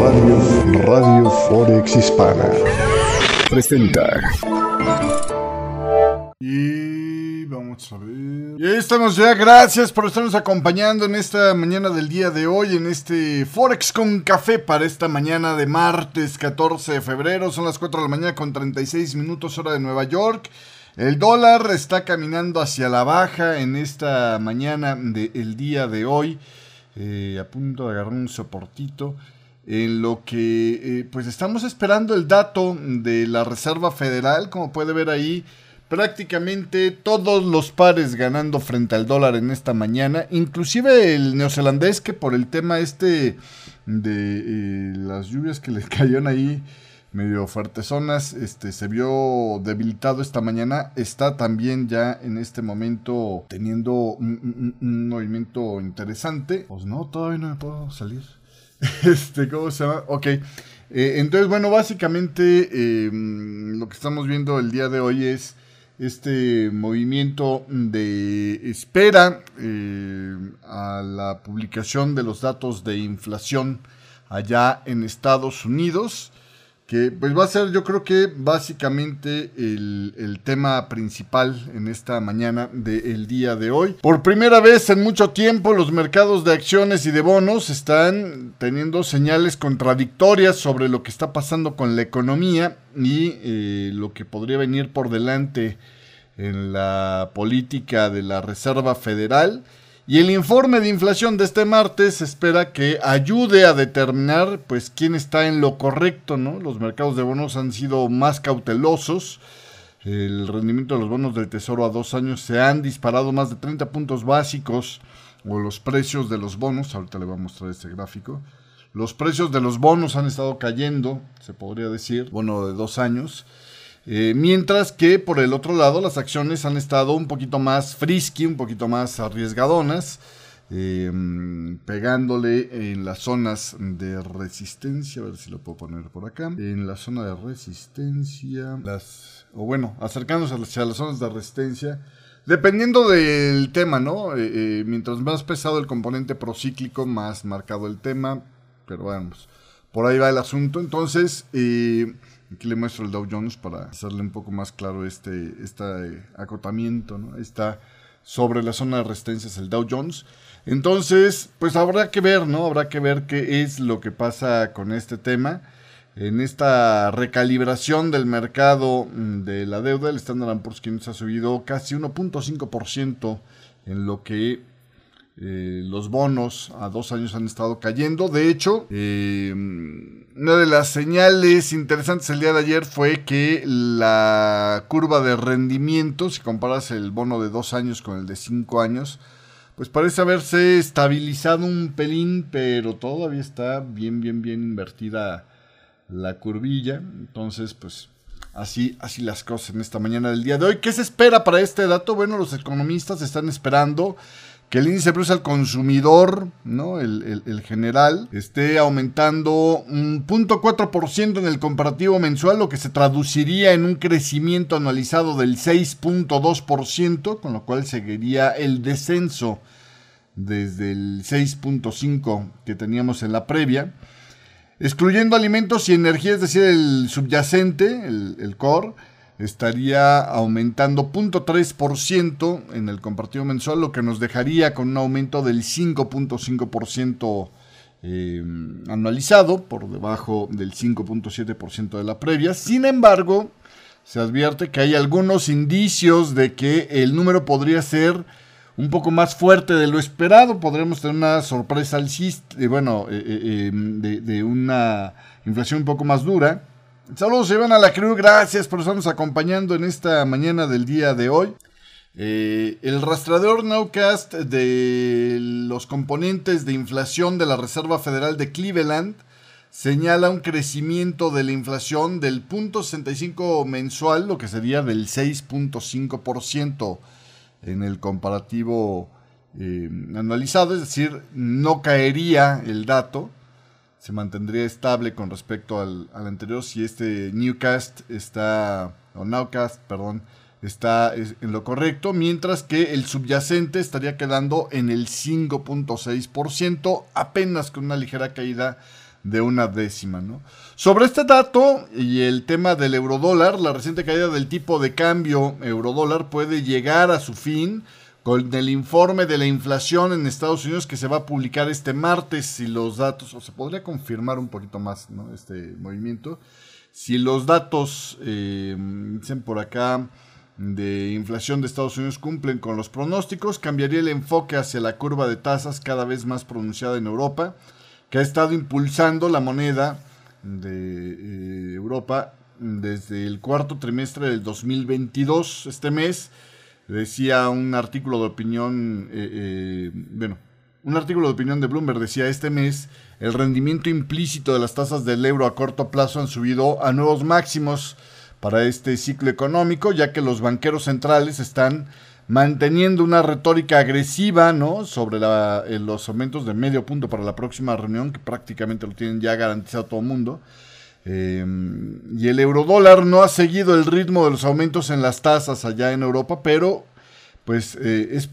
Radio, Radio Forex Hispana presenta. Y vamos a ver. Y ahí estamos ya. Gracias por estarnos acompañando en esta mañana del día de hoy, en este Forex con café para esta mañana de martes 14 de febrero. Son las 4 de la mañana con 36 minutos hora de Nueva York. El dólar está caminando hacia la baja en esta mañana del día de hoy. Eh, a punto de agarrar un soportito en lo que eh, pues estamos esperando el dato de la Reserva Federal, como puede ver ahí, prácticamente todos los pares ganando frente al dólar en esta mañana, inclusive el neozelandés que por el tema este de eh, las lluvias que le cayeron ahí medio fuertes zonas, este se vio debilitado esta mañana, está también ya en este momento teniendo un, un movimiento interesante. Pues no, todavía no me puedo salir. Este, ¿cómo se llama? Ok. Eh, entonces, bueno, básicamente em, lo que estamos viendo el día de hoy es este movimiento de espera eh, a la publicación de los datos de inflación allá en Estados Unidos que pues va a ser yo creo que básicamente el, tema principal en esta mañana del día de hoy. Por primera vez en mucho tiempo los mercados de acciones y de bonos están teniendo señales contradictorias sobre lo que está pasando con la economía y eh, lo que podría venir por delante en la política de la Reserva Federal. Y el informe de inflación de este martes espera que ayude a determinar pues quién está en lo correcto, ¿no? Los mercados de bonos han sido más cautelosos. El rendimiento de los bonos del Tesoro a dos años se han disparado más de 30 puntos básicos o los precios de los bonos, ahorita le voy a mostrar este gráfico. Los precios de los bonos han estado cayendo, se podría decir, bono de dos años. Eh, mientras que por el otro lado las acciones han estado un poquito más frisky, un poquito más arriesgadonas, em, pegándole en las zonas de resistencia, a ver si lo puedo poner por acá, en la zona de resistencia, las, o bueno, acercándose hacia las zonas de resistencia. Dependiendo del tema, ¿no? Eh, eh, mientras más pesado el componente procíclico, más marcado el tema. Pero vamos, por ahí va el asunto. Entonces, Aquí le muestro el Dow Jones para hacerle un poco más claro este, este acotamiento, ¿no? Está sobre la zona de resistencia el Dow Jones. Entonces, pues habrá que ver, ¿no? Habrá que ver qué es lo que pasa con este tema. En esta recalibración del mercado mm, de la deuda, el Standard Poor's 500 ha subido casi 1.5% en lo que eh, los bonos a dos años han estado cayendo. De hecho, eh, una de las señales interesantes el día de ayer fue que la curva de rendimiento, si comparas el bono de dos años con el de cinco años, pues parece haberse estabilizado un pelín, pero todavía está bien, bien, bien invertida la curvilla. Entonces, pues así, así las cosas en esta mañana del día de hoy. ¿Qué se espera para este dato? Bueno, los economistas están esperando que el índice de precios al consumidor, ¿no? El, general, esté aumentando un 0.4% en el comparativo mensual, lo que se traduciría en un crecimiento anualizado del 6.2%, con lo cual seguiría el descenso desde el 6.5% que teníamos en la previa. Excluyendo alimentos y energía, es decir, el subyacente, el, el core, estaría aumentando 0.3% en el compartido mensual, lo que nos dejaría con un aumento del 5.5% eh, anualizado, por debajo del 5.7% de la previa. Sin embargo, se advierte que hay algunos indicios de que el número podría ser un poco más fuerte de lo esperado. Podremos tener una sorpresa alcista, eh, bueno, eh, de, de una inflación un poco más dura Saludos Iván a la Cruz, gracias por estarnos acompañando en esta mañana del día de hoy. Eh, el rastreador Nowcast de los componentes de inflación de la Reserva Federal de Cleveland señala un crecimiento de la inflación del 0.65 mensual, lo que sería del 6.5% en el comparativo eh, anualizado, es decir, no caería el dato se mantendría estable con respecto al, anterior si este Newcast está, o Nowcast, perdón, está en lo correcto, mientras que el subyacente estaría quedando en el 5.6%, apenas con una ligera caída de una décima. ¿no? Sobre este dato y el tema del eurodólar, la reciente caída del tipo de cambio eurodólar puede llegar a su fin con el informe de la inflación en Estados Unidos que se va a publicar este martes. Si los datos, o se podría confirmar un poquito más ¿no? este movimiento, si los datos, eh, dicen por acá, de inflación de Estados Unidos cumplen con los pronósticos, cambiaría el enfoque hacia la curva de tasas cada vez más pronunciada en Europa, que ha estado impulsando la moneda de eh, Europa desde el cuarto trimestre del 2022, este mes. Decía un artículo de opinión, eh, eh, bueno, un artículo de opinión de Bloomberg decía este mes el rendimiento implícito de las tasas del euro a corto plazo han subido a nuevos máximos para este ciclo económico, ya que los banqueros centrales están manteniendo una retórica agresiva ¿no? sobre eh, los aumentos de medio punto para la próxima reunión, que prácticamente lo tienen ya garantizado todo el mundo. Em, y el eurodólar no ha seguido el ritmo de los aumentos en las tasas allá en Europa, pero pues eh, es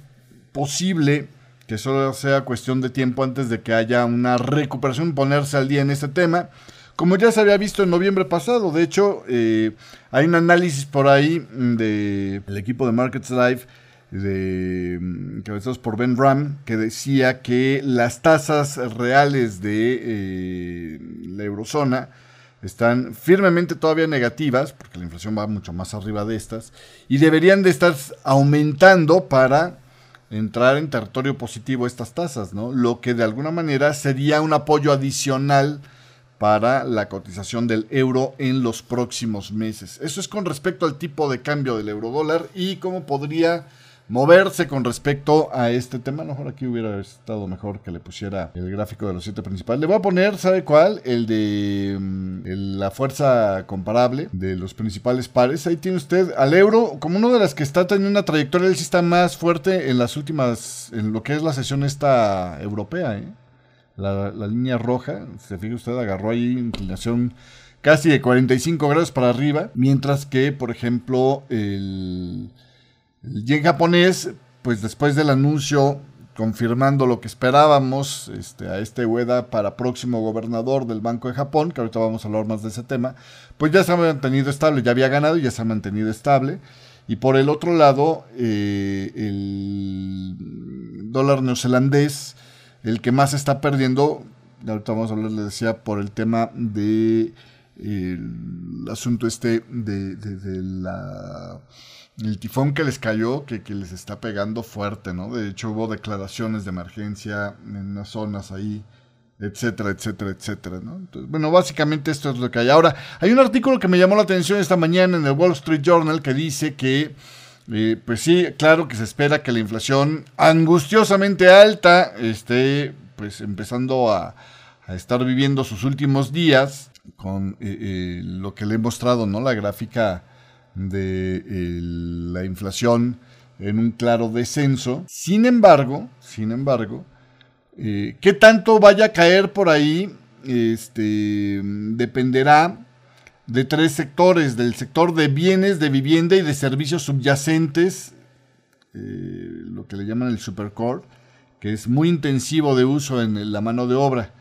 posible que solo sea cuestión de tiempo antes de que haya una recuperación, ponerse al día en este tema como ya se había visto en noviembre pasado. De hecho, eh, hay un análisis por ahí del equipo de Markets Live de mm, cabezados por Ben Ram que decía que las tasas reales de eh, la eurozona están firmemente todavía negativas, porque la inflación va mucho más arriba de estas, y deberían de estar aumentando para entrar en territorio positivo estas tasas, ¿no? Lo que de alguna manera sería un apoyo adicional para la cotización del euro en los próximos meses. Eso es con respecto al tipo de cambio del euro dólar y cómo podría moverse con respecto a este tema. A lo mejor aquí hubiera estado mejor que le pusiera el gráfico de los siete principales. Le voy a poner, ¿sabe cuál? El de mm, la fuerza comparable de los principales pares. Ahí tiene usted al euro como una de las que está teniendo una trayectoria. Él sí está más fuerte en las últimas, en lo que es la sesión esta europea, ¿eh? la, línea roja, se fija usted, agarró ahí inclinación casi de 45 grados para arriba, mientras que, por ejemplo, el, el japonés, pues después del anuncio confirmando lo que esperábamos este, a este Ueda para próximo gobernador del Banco de Japón, que ahorita vamos a hablar más de ese tema, pues ya se ha mantenido estable, ya había ganado y ya se ha mantenido estable. Y por el otro lado, eh, el dólar neozelandés, el que más está perdiendo, ahorita vamos a hablar, le decía, por el tema de el asunto este de, la el tifón que les cayó, que, les está pegando fuerte, ¿no? De hecho hubo declaraciones de emergencia en las zonas ahí, etcétera, etcétera, etcétera, ¿no? Entonces, bueno, básicamente esto es lo que hay. Ahora, hay un artículo que me llamó la atención esta mañana en el Wall Street Journal que dice que pues sí, claro que se espera que la inflación angustiosamente alta esté pues empezando a, estar viviendo sus últimos días con eh, eh, lo que le he mostrado, ¿no? La gráfica de la inflación en un claro descenso. Sin embargo, sin embargo, eh, qué tanto vaya a caer por ahí, este, dependerá de tres sectores, del sector de bienes, de vivienda y de servicios subyacentes, eh, lo que le llaman el supercore, que es muy intensivo de uso en la mano de obra.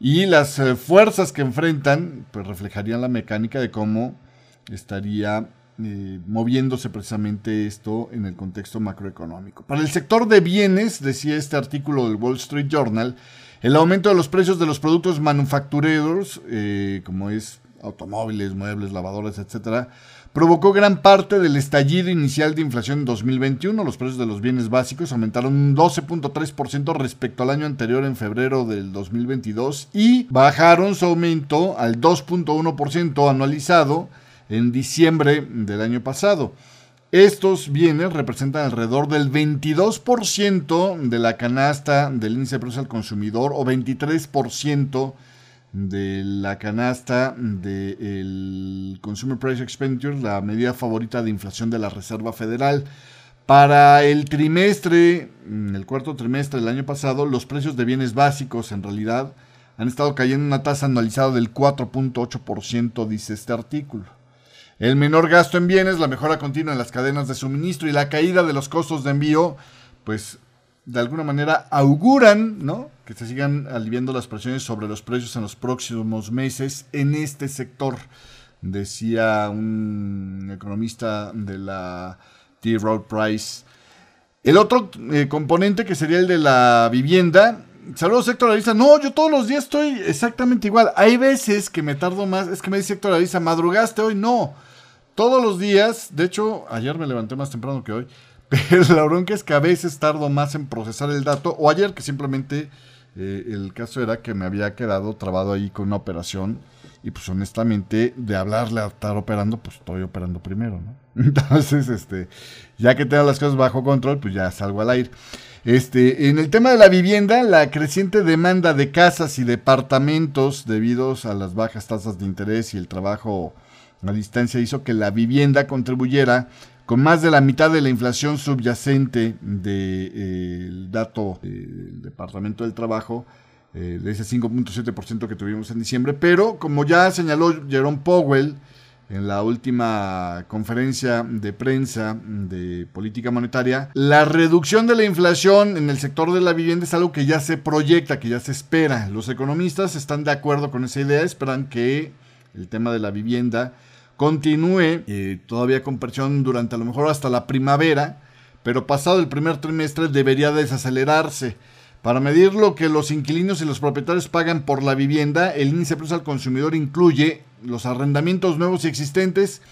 Y las eh, fuerzas que enfrentan, pues reflejarían la mecánica de cómo estaría eh, moviéndose precisamente esto en el contexto macroeconómico. Para el sector de bienes, decía este artículo del Wall Street Journal, el aumento de los precios de los productos manufactureros, como es automóviles, muebles, lavadoras, etcétera, provocó gran parte del estallido inicial de inflación en 2021. Los precios de los bienes básicos aumentaron un 12.3% respecto al año anterior en febrero del 2022 y bajaron su aumento al 2.1% anualizado en diciembre del año pasado. Estos bienes representan alrededor del 22% de la canasta del índice de precios al consumidor o 23% de la canasta del Consumer Price Expenditure, la medida favorita de inflación de la Reserva Federal. Para el trimestre, el cuarto trimestre del año pasado, los precios de bienes básicos en realidad han estado cayendo en una tasa anualizada del 4.8%, dice este artículo. El menor gasto en bienes, la mejora continua en las cadenas de suministro y la caída de los costos de envío, pues de alguna manera auguran, ¿no? Que se sigan aliviando las presiones sobre los precios en los próximos meses en este sector, decía un economista de la T. Road Price. El otro eh, componente que sería el de la vivienda, Saludos Héctor Arisa. No, yo todos los días estoy exactamente igual. Hay veces que me tardo más. Es que me dice Héctor Arisa, ¿madrugaste hoy? No. Todos los días. De hecho, ayer me levanté más temprano que hoy. Pero la bronca es que a veces tardo más en procesar el dato. O ayer que simplemente eh, el caso era que me había quedado trabado ahí con una operación. Y pues honestamente, de hablarle a estar operando, pues estoy operando primero, ¿no? Entonces, este, ya que tengo las cosas bajo control, pues ya salgo al aire. Este, en el tema de la vivienda, la creciente demanda de casas y departamentos debido a las bajas tasas de interés y el trabajo a distancia hizo que la vivienda contribuyera con más de la mitad de la inflación subyacente del eh, dato del Departamento del Trabajo, eh, de ese 5.7% que tuvimos en diciembre, pero como ya señaló Jerome Powell, en la última conferencia de prensa de política monetaria, la reducción de la inflación en el sector de la vivienda es algo que ya se proyecta, que ya se espera. Los economistas están de acuerdo con esa idea, esperan que el tema de la vivienda continúe eh, todavía con presión durante a lo mejor hasta la primavera, pero pasado el primer trimestre debería desacelerarse. Para medir lo que los inquilinos y los propietarios pagan por la vivienda, el índice plus al consumidor incluye los arrendamientos nuevos y existentes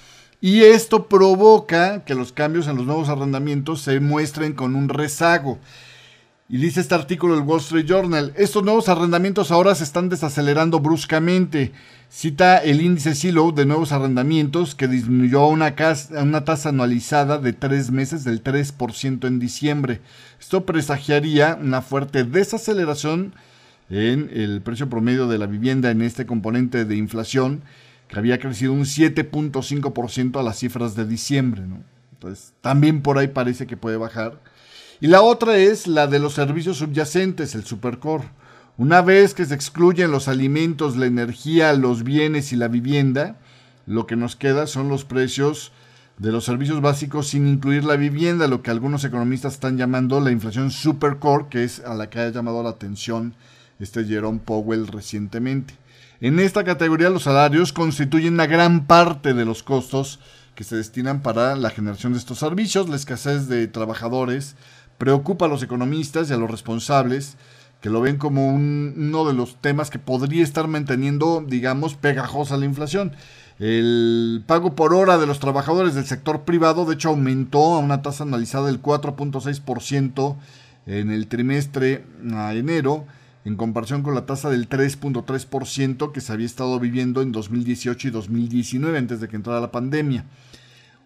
y esto provoca que los cambios en los nuevos arrendamientos se muestren con un rezago. Y dice este artículo del Wall Street Journal, estos nuevos arrendamientos ahora se están desacelerando bruscamente. Cita el índice Silo de nuevos arrendamientos que disminuyó a una, tasa anualizada de tres meses del 3% en diciembre. Esto presagiaría una fuerte desaceleración en el precio promedio de la vivienda en este componente de inflación que había crecido un 7.5% a las cifras de diciembre. Entonces, también por ahí parece que puede bajar. Y la otra es la de los servicios subyacentes, el supercore. Una vez que se excluyen los alimentos, la energía, los bienes y la vivienda, lo que nos queda son los precios de los servicios básicos sin incluir la vivienda, lo que algunos economistas están llamando la inflación supercore, que es a la que ha llamado la atención este Jerome Powell recientemente. En esta categoría los salarios constituyen una gran parte de los costos que se destinan para la generación de estos servicios. La escasez de trabajadores preocupa a los economistas y a los responsables que lo ven como uno de los temas que podría estar manteniendo, digamos, pegajosa la inflación. El pago por hora de los trabajadores del sector privado, de hecho, aumentó a una tasa analizada del 4.6% en el trimestre a enero en comparación con la tasa del 3.3% que se había estado viviendo en 2018 y 2019 antes de que entrara la pandemia.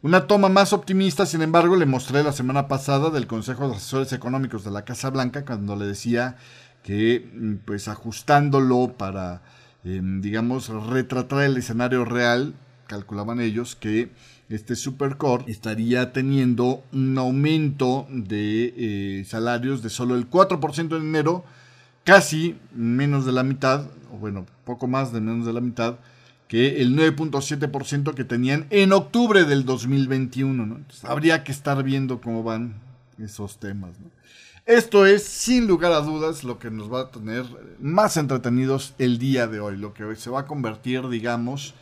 Una toma más optimista, sin embargo, le mostré la semana pasada del Consejo de Asesores Económicos de la Casa Blanca cuando le decía que, mm, pues ajustándolo para, em, digamos, retratar el escenario real, calculaban ellos que este supercore estaría teniendo un aumento de eh, salarios de solo el 4% en enero, casi menos de la mitad, o bueno, poco más de menos de la mitad, que el 9.7% que tenían en octubre del 2021. ¿no? habría que estar viendo cómo van esos temas. Esto es, sin lugar a dudas, lo que nos va a tener más entretenidos el día de hoy, lo que hoy se va a convertir, digamos,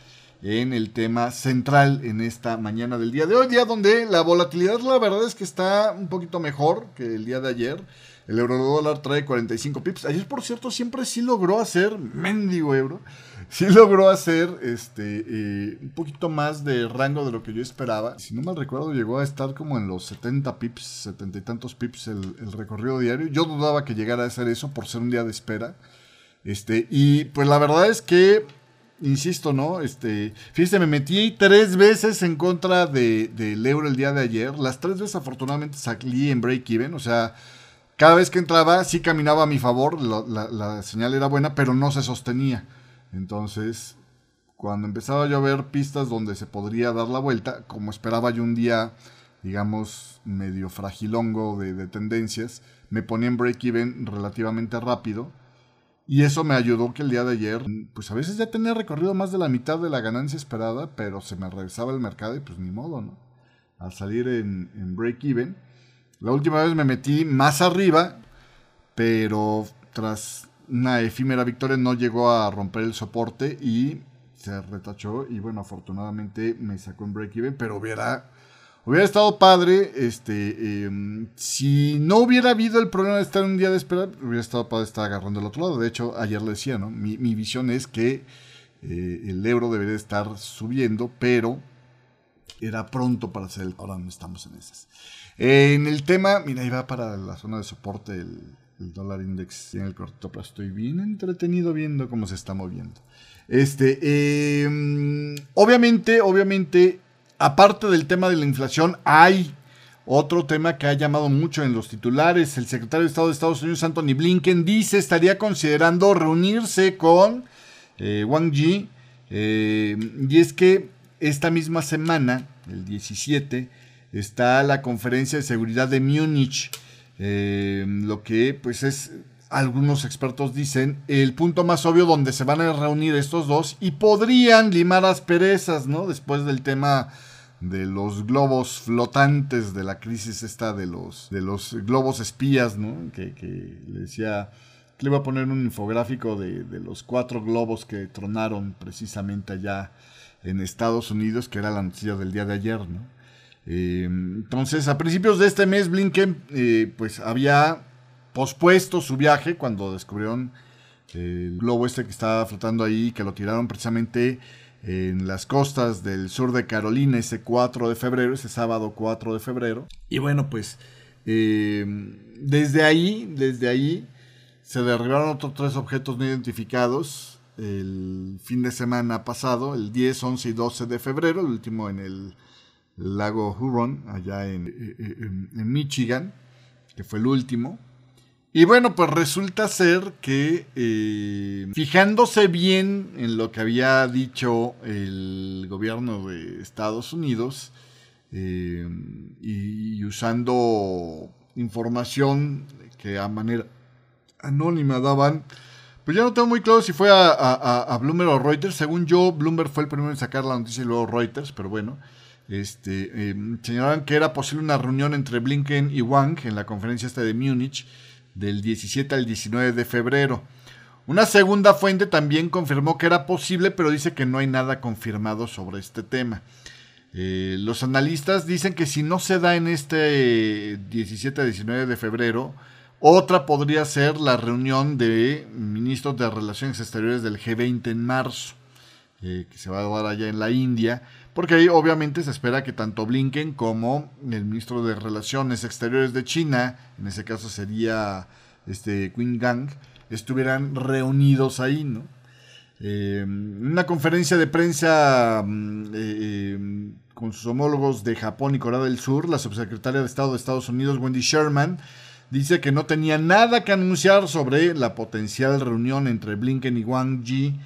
en el tema central en esta mañana del día de hoy, día donde la volatilidad la verdad es que está un poquito mejor que el día de ayer. El euro dólar trae 45 pips. Ayer, por cierto, siempre sí logró hacer, mendigo euro, sí logró hacer este eh, un poquito más de rango de lo que yo esperaba. Si no mal recuerdo, llegó a estar como en los 70 pips, 70 y tantos pips el, recorrido diario. Yo dudaba que llegara a hacer eso por ser un día de espera. Este, y pues la verdad es que insisto, ¿no? Este, fíjese, me metí tres veces en contra del de, euro el día de ayer. Las tres veces afortunadamente salí en break-even, o sea, cada vez que entraba sí caminaba a mi favor, la, señal era buena, pero no se sostenía. Entonces, cuando empezaba yo a ver pistas donde se podría dar la vuelta, como esperaba yo un día, digamos, medio fragilongo de, tendencias, me ponía en break-even relativamente rápido. Y eso me ayudó que el día de ayer, pues a veces ya tenía recorrido más de la mitad de la ganancia esperada, pero se me regresaba el mercado y pues ni modo, ¿no? Al salir en, en break-even. La última vez me metí más arriba, pero tras una efímera victoria no llegó a romper el soporte y se retachó y bueno, afortunadamente me sacó en break-even, pero hubiera, hubiera estado padre, este, em, si no hubiera habido el problema de estar un día de espera, hubiera estado padre estar agarrando el otro lado. De hecho, ayer le decía, ¿no? Mi, visión es que eh, el euro debería estar subiendo, pero era pronto para hacer el... Ahora no estamos en esas. en el tema, mira, iba para la zona de soporte el, el dólar index en el corto plazo. Estoy bien entretenido viendo cómo se está moviendo. Este, em, obviamente, obviamente, aparte del tema de la inflación, hay otro tema que ha llamado mucho en los titulares. El secretario de Estado de Estados Unidos, Anthony Blinken, dice estaría considerando reunirse con eh, Wang Yi. Eh, y es que esta misma semana, el 17, está la conferencia de seguridad de Múnich. Eh, lo que pues es algunos expertos dicen, el punto más obvio donde se van a reunir estos dos y podrían limar asperezas, ¿no? Después del tema de los globos flotantes, de la crisis esta de los, de los globos espías, ¿no? Que, le decía, que le iba a poner un infográfico de, los cuatro globos que tronaron precisamente allá en Estados Unidos, que era la noticia del día de ayer, ¿no? Eh, entonces, a principios de este mes, Blinken, eh, pues había pospuesto su viaje cuando descubrieron el globo este que estaba flotando ahí, que lo tiraron precisamente en las costas del sur de Carolina ese 4 de febrero, ese sábado 4 de febrero. Y bueno, pues eh, desde ahí, desde ahí se derribaron otros tres objetos no identificados el fin de semana pasado, el 10, 11 y 12 de febrero, el último en el lago Huron, allá en, en Michigan, que fue el último. Y bueno, pues resulta ser que eh, fijándose bien en lo que había dicho el gobierno de Estados Unidos eh, y, usando información que a manera anónima daban, pues ya no tengo muy claro si fue a, Bloomberg o Reuters. Según yo, Bloomberg fue el primero en sacar la noticia y luego Reuters, pero bueno. Este, eh, señalaban que era posible una reunión entre Blinken y Wang en la conferencia esta de Múnich del 17 al 19 de febrero. Una segunda fuente también confirmó que era posible, pero dice que no hay nada confirmado sobre este tema. Eh, los analistas dicen que si no se da en este 17 a 19 de febrero, otra podría ser la reunión de ministros de Relaciones Exteriores del G20 en marzo, eh, que se va a dar allá en la India, porque ahí obviamente se espera que tanto Blinken como el ministro de Relaciones Exteriores de China, en ese caso sería este Qin Gang, estuvieran reunidos ahí, ¿no? Eh, una conferencia de prensa mm, eh, eh, con sus homólogos de Japón y Corea del Sur, la subsecretaria de Estado de Estados Unidos, Wendy Sherman, dice que no tenía nada que anunciar sobre la potencial reunión entre Blinken y Wang Yi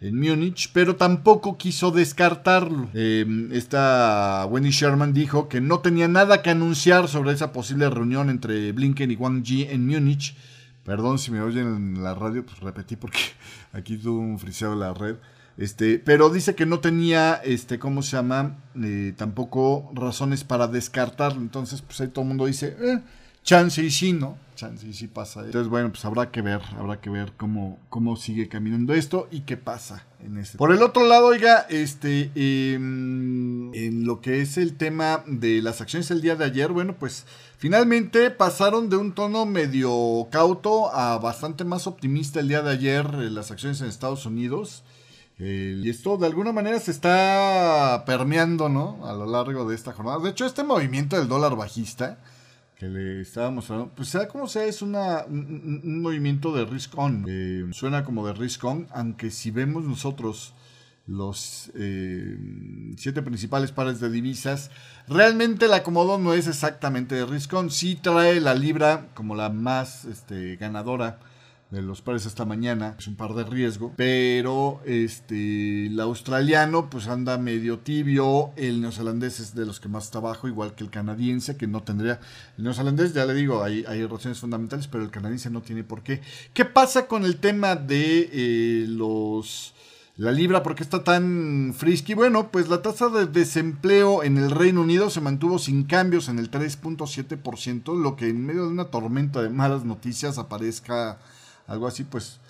en Múnich, pero tampoco quiso descartarlo. Em, esta Wendy Sherman dijo que no tenía nada que anunciar sobre esa posible reunión entre Blinken y Wang Yi en Múnich. Perdón si me oyen en la radio, pues repetí porque aquí tuvo un friseado la red. Este, pero dice que no tenía, este, ¿cómo se llama? Eh, tampoco razones para descartarlo. Entonces, pues ahí todo el mundo dice, eh, chance y sí, ¿no? Chance y sí pasa. Entonces, bueno, pues habrá que ver, habrá que ver cómo, cómo sigue caminando esto y qué pasa en este. Por el otro lado, oiga, este, em, en lo que es el tema de las acciones el día de ayer, bueno, pues finalmente pasaron de un tono medio cauto a bastante más optimista el día de ayer eh, las acciones en Estados Unidos. y esto de alguna manera se está permeando, ¿no? A lo largo de esta jornada. De hecho, este movimiento del dólar bajista, que le estábamos hablando, pues sea como sea, es una, un, movimiento de risk on. Eh, suena como de risk on, aunque si vemos nosotros los eh, siete principales pares de divisas, realmente el acomodo no es exactamente de risk on. Sí trae la libra como la más este, ganadora de los pares esta mañana, es un par de riesgo, pero este el australiano pues anda medio tibio, el neozelandés es de los que más está abajo, igual que el canadiense, que no tendría, el neozelandés ya le digo, hay, hay razones fundamentales, pero el canadiense no tiene por qué. ¿Qué pasa con el tema de eh, los... La libra, ¿por qué está tan frisky? Bueno, pues la tasa de desempleo en el Reino Unido se mantuvo sin cambios en el 3.7%, lo que en medio de una tormenta de malas noticias aparezca algo así, pues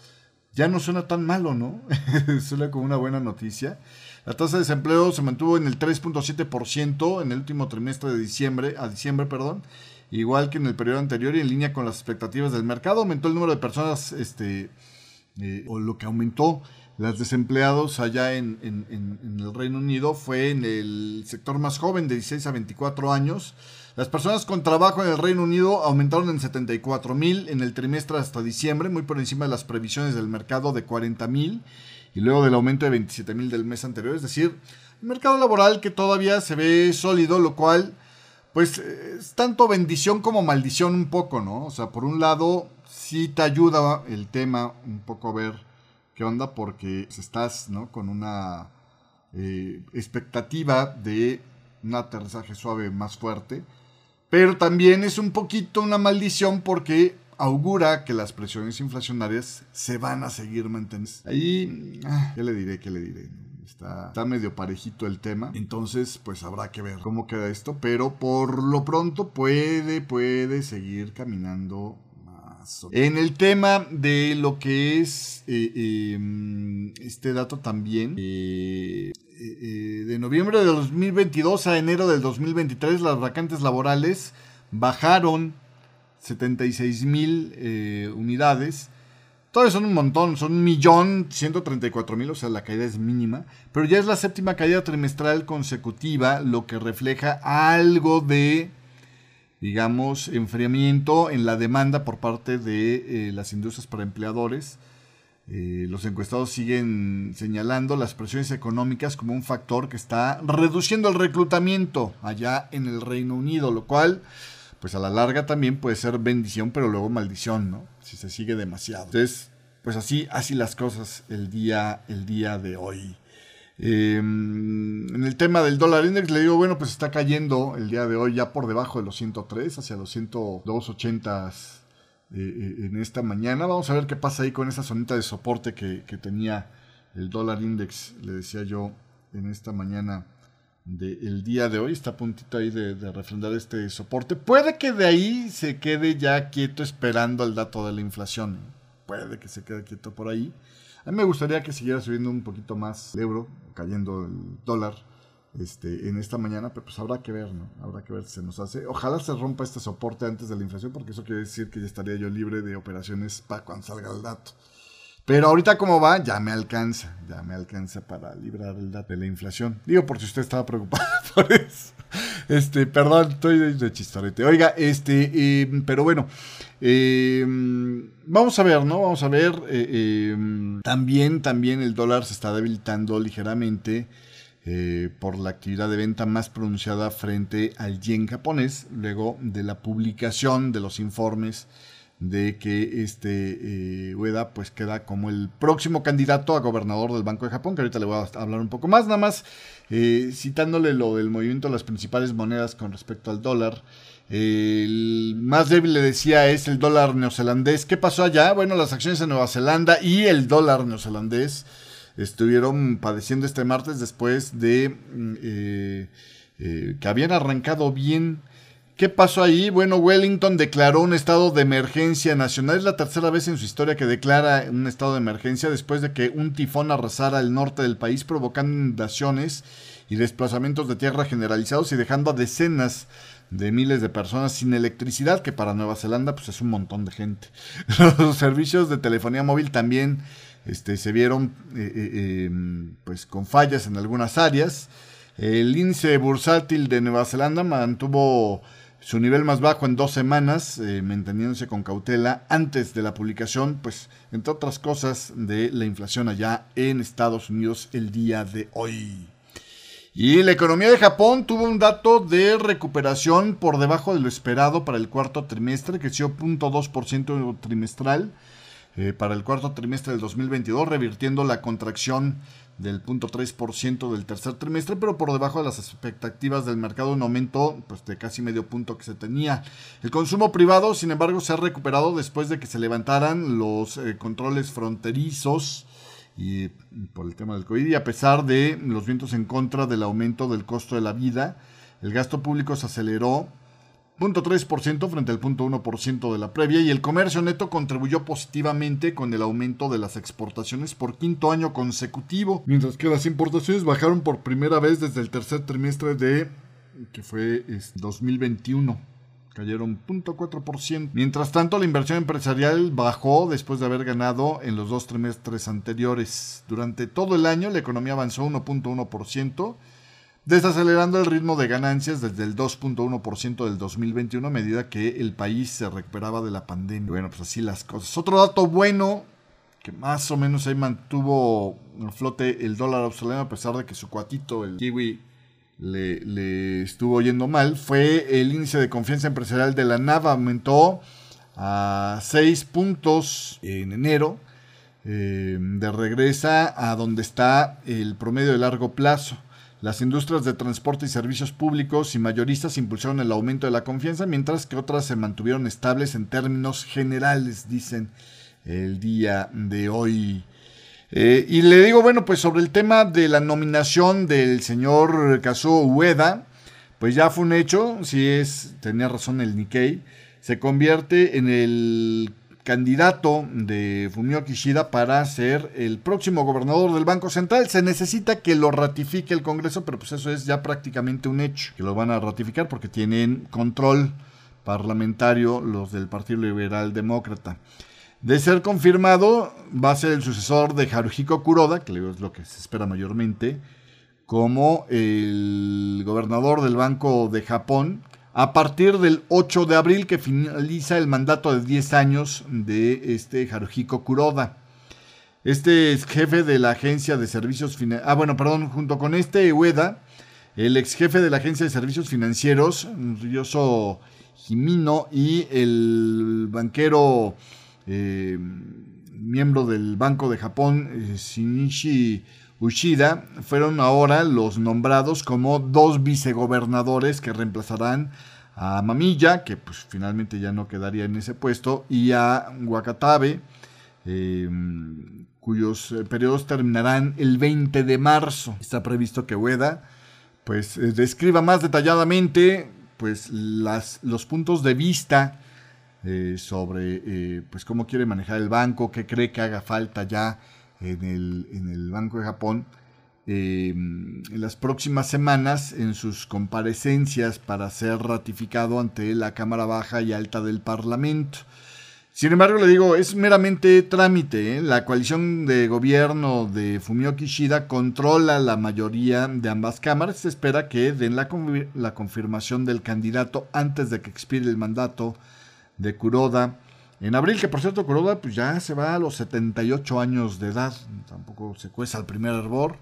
ya no suena tan malo, ¿no? suena como una buena noticia. La tasa de desempleo se mantuvo en el 3.7% en el último trimestre de diciembre, a diciembre, perdón, igual que en el periodo anterior y en línea con las expectativas del mercado. Aumentó el número de personas, este, eh, o lo que aumentó las desempleados allá en, en, el Reino Unido fue en el sector más joven, de 16 a 24 años. Las personas con trabajo en el Reino Unido aumentaron en 74 mil en el trimestre hasta diciembre, muy por encima de las previsiones del mercado de 40 mil y luego del aumento de 27 mil del mes anterior. Es decir, mercado laboral que todavía se ve sólido, lo cual, pues, es tanto bendición como maldición un poco, ¿no? O sea, por un lado, sí te ayuda el tema un poco a ver qué onda, porque estás ¿no? con una eh, expectativa de un aterrizaje suave más fuerte, pero también es un poquito una maldición porque augura que las presiones inflacionarias se van a seguir manteniendo. Ahí, ah, ¿qué le diré? ¿Qué le diré? Está, está, medio parejito el tema. Entonces, pues habrá que ver cómo queda esto. Pero por lo pronto puede, puede seguir caminando en el tema de lo que es eh, em, este dato también, eh, eh, de noviembre de 2022 a enero del 2023, las vacantes laborales bajaron 76 mil unidades. Todavía son un montón, son un millón 134 mil, o sea, la caída es mínima. Pero ya es la séptima caída trimestral consecutiva, lo que refleja algo de digamos, enfriamiento en la demanda por parte de eh, las industrias para empleadores. Eh, los encuestados siguen señalando las presiones económicas como un factor que está reduciendo el reclutamiento allá en el Reino Unido, lo cual, pues a la larga también puede ser bendición, pero luego maldición, ¿no? Si se sigue demasiado. Entonces, pues así, así las cosas el día, el día de hoy. Em, en el tema del dólar index le digo, bueno, pues está cayendo el día de hoy ya por debajo de los 103, hacia los 102.80 eh, eh, en esta mañana. Vamos a ver qué pasa ahí con esa zonita de soporte que, tenía el dólar index, le decía yo, en esta mañana del día de hoy. Está a puntito ahí de, refrendar este soporte. Puede que de ahí se quede ya quieto esperando el dato de la inflación. Puede que se quede quieto por ahí. A mí me gustaría que siguiera subiendo un poquito más el euro, cayendo el dólar este, en esta mañana, pero pues habrá que ver, ¿no? Habrá que ver si se nos hace. Ojalá se rompa este soporte antes de la inflación, porque eso quiere decir que ya estaría yo libre de operaciones para cuando salga el dato. Pero ahorita como va, ya me alcanza, ya me alcanza para librar el dato de la inflación. Digo, por si usted estaba preocupado por eso. Este, perdón, estoy de chistorete. Oiga, este, eh, pero bueno, eh, vamos a ver, ¿no? Vamos a ver. Eh, también, también el dólar se está debilitando ligeramente. Por la actividad de venta más pronunciada frente al yen japonés, luego de la publicación de los informes de que este Ueda pues queda como el próximo candidato a gobernador del Banco de Japón, que ahorita le voy a hablar un poco más, nada más eh, citándole lo del movimiento de las principales monedas con respecto al dólar. El más débil le decía es el dólar neozelandés. ¿Qué pasó allá? Bueno, las acciones de Nueva Zelanda y el dólar neozelandés estuvieron padeciendo este martes después de mm, eh, eh, que habían arrancado bien. ¿Qué pasó ahí? Bueno, Wellington declaró un estado de emergencia nacional. Es la tercera vez en su historia que declara un estado de emergencia después de que un tifón arrasara el norte del país provocando inundaciones y desplazamientos de tierra generalizados y dejando a decenas de miles de personas sin electricidad, que para Nueva Zelanda pues es un montón de gente. Los servicios de telefonía móvil también este, se vieron eh, eh, em, pues con fallas en algunas áreas. El índice bursátil de Nueva Zelanda mantuvo su nivel más bajo en dos semanas, eh, manteniéndose con cautela antes de la publicación, pues entre otras cosas, de la inflación allá en Estados Unidos el día de hoy. Y la economía de Japón tuvo un dato de recuperación por debajo de lo esperado para el cuarto trimestre, creció 0.2% trimestral. Eh, para el cuarto trimestre del 2022, revirtiendo la contracción del 0.3% del tercer trimestre, pero por debajo de las expectativas del mercado, un aumento pues, de casi medio punto que se tenía. El consumo privado, sin embargo, se ha recuperado después de que se levantaran los eh, controles fronterizos y por el tema del COVID y a pesar de los vientos en contra del aumento del costo de la vida, el gasto público se aceleró 0.3% frente al 0.1% de la previa y el comercio neto contribuyó positivamente con el aumento de las exportaciones por quinto año consecutivo, mientras que las importaciones bajaron por primera vez desde el tercer trimestre de que fue 2021 cayeron 0.4%. Mientras tanto, la inversión empresarial bajó después de haber ganado en los dos trimestres anteriores. Durante todo el año, la economía avanzó 1.1%, desacelerando el ritmo de ganancias desde el 2.1% del 2021 a medida que el país se recuperaba de la pandemia. Bueno, pues así las cosas. Otro dato bueno que más o menos ahí mantuvo en flote el dólar australiano a pesar de que su cuatito, el kiwi, le, estuvo yendo mal, fue el índice de confianza empresarial de la NAVA, aumentó a 6 puntos en enero, eh, de regresa a donde está el promedio de largo plazo. Las industrias de transporte y servicios públicos y mayoristas impulsaron el aumento de la confianza, mientras que otras se mantuvieron estables en términos generales, dicen el día de hoy. Eh, y le digo, bueno, pues sobre el tema de la nominación del señor Kazuo Ueda, pues ya fue un hecho, si es, tenía razón el Nikkei, se convierte en el candidato de Fumio Kishida para ser el próximo gobernador del Banco Central. Se necesita que lo ratifique el Congreso, pero pues eso es ya prácticamente un hecho, que lo van a ratificar porque tienen control parlamentario los del Partido Liberal Demócrata. De ser confirmado, va a ser el sucesor de Haruhiko Kuroda, que es lo que se espera mayormente, como el gobernador del Banco de Japón, a partir del 8 de abril que finaliza el mandato de 10 años de este Haruhiko Kuroda. Este es jefe de la Agencia de Servicios Financieros. Ah, bueno, perdón, junto con este Ueda, el ex jefe de la Agencia de Servicios Financieros, Ryoso Jimino, y el banquero eh, miembro del Banco de Japón, eh, Shinichi Ushida, fueron ahora los nombrados como dos vicegobernadores que reemplazarán a Mamilla, que pues finalmente ya no quedaría en ese puesto, y a Wakatabe, em, cuyos eh, periodos terminarán el 20 de marzo. Está previsto que Ueda pues eh, describa más detalladamente pues las, los puntos de vista eh, sobre pues cómo quiere manejar el banco, qué cree que haga falta ya en el, en el Banco de Japón eh, en las próximas semanas en sus comparecencias para ser ratificado ante la Cámara Baja y Alta del Parlamento. Sin embargo, le digo, es meramente trámite. ¿eh? La coalición de gobierno de Fumio Kishida controla la mayoría de ambas cámaras. Se espera que den la, la confirmación del candidato antes de que expire el mandato de Kuroda en abril, que por cierto, Kuroda pues ya se va a los 78 años de edad, tampoco se cuesta el primer hervor.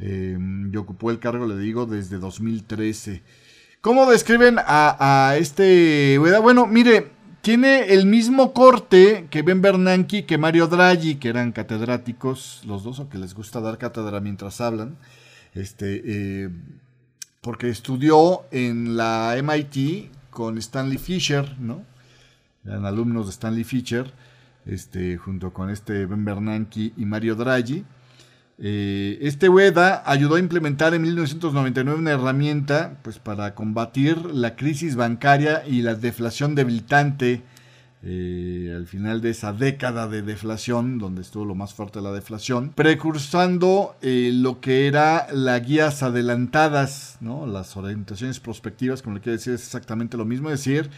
Eh, y ocupó el cargo, le digo, desde 2013. ¿Cómo describen a, este Bueno, mire, tiene el mismo corte que Ben Bernanke que Mario Draghi, que eran catedráticos, los dos, o que les gusta dar cátedra mientras hablan. Este, eh, porque estudió en la MIT con Stanley Fisher, ¿no? Eran alumnos de Stanley Fischer, este, junto con este Ben Bernanke y Mario Draghi. Eh, este Ueda ayudó a implementar en 1999 una herramienta pues, para combatir la crisis bancaria y la deflación debilitante eh, al final de esa década de deflación, donde estuvo lo más fuerte la deflación, precursando eh, lo que era las guías adelantadas, ¿no? las orientaciones prospectivas, como le quiere decir, es exactamente lo mismo, es decir,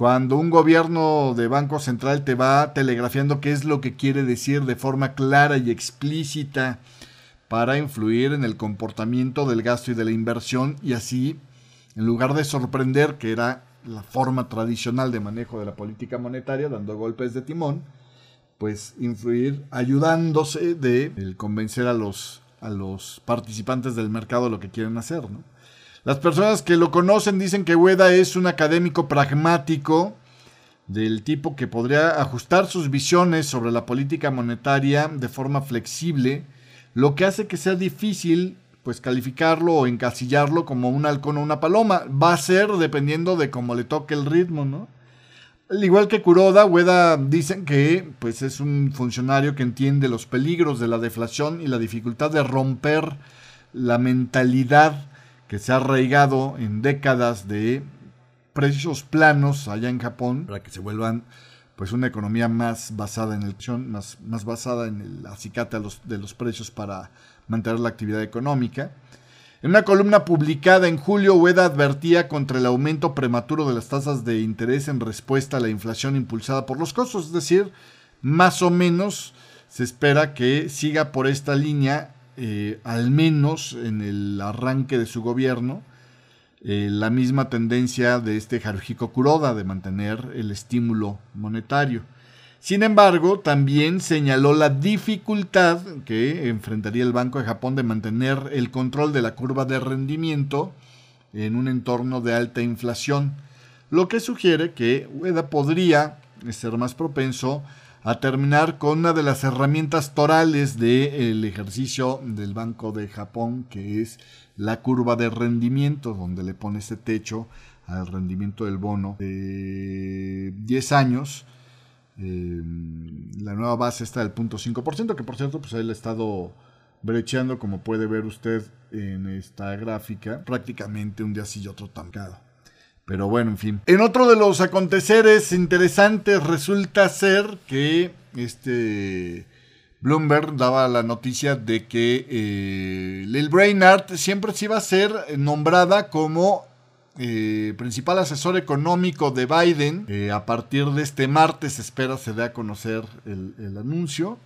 cuando un gobierno de Banco Central te va telegrafiando qué es lo que quiere decir de forma clara y explícita para influir en el comportamiento del gasto y de la inversión y así, en lugar de sorprender que era la forma tradicional de manejo de la política monetaria, dando golpes de timón, pues influir ayudándose de convencer a los, participantes del mercado lo que quieren hacer, ¿no? Las personas que lo conocen dicen que Ueda es un académico pragmático, del tipo que podría ajustar sus visiones sobre la política monetaria de forma flexible, lo que hace que sea difícil pues calificarlo o encasillarlo como un halcón o una paloma. Va a ser dependiendo de cómo le toque el ritmo, ¿no? Al igual que Kuroda, Ueda dicen que pues, es un funcionario que entiende los peligros de la deflación y la dificultad de romper la mentalidad que se ha arraigado en décadas de precios planos allá en Japón para que se vuelvan pues una economía más basada en el más, más basada en el acicate de los precios para mantener la actividad económica. En una columna publicada en julio, Ueda advertía contra el aumento prematuro de las tasas de interés en respuesta a la inflación impulsada por los costos, es decir, más o menos se espera que siga por esta línea, eh, al menos en el arranque de su gobierno, eh, la misma tendencia de este Haruhiko Kuroda de mantener el estímulo monetario. Sin embargo, también señaló la dificultad que enfrentaría el Banco de Japón de mantener el control de la curva de rendimiento en un entorno de alta inflación, lo que sugiere que UEDA podría ser más propenso a terminar con una de las herramientas torales del ejercicio del Banco de Japón, que es la curva de rendimiento, donde le pone ese techo al rendimiento del bono de 10 años eh, la nueva base está del 0.5%, que por cierto, pues él ha estado brecheando, como puede ver usted en esta gráfica, prácticamente un día sí y otro tancado. Pero bueno, en fin. En otro de los aconteceres interesantes resulta ser que este Bloomberg daba la noticia de que eh, Lil Brainard siempre se iba a ser nombrada como eh, principal asesor económico de Biden. Eh, a partir de este martes espera se dé a conocer el, anuncio.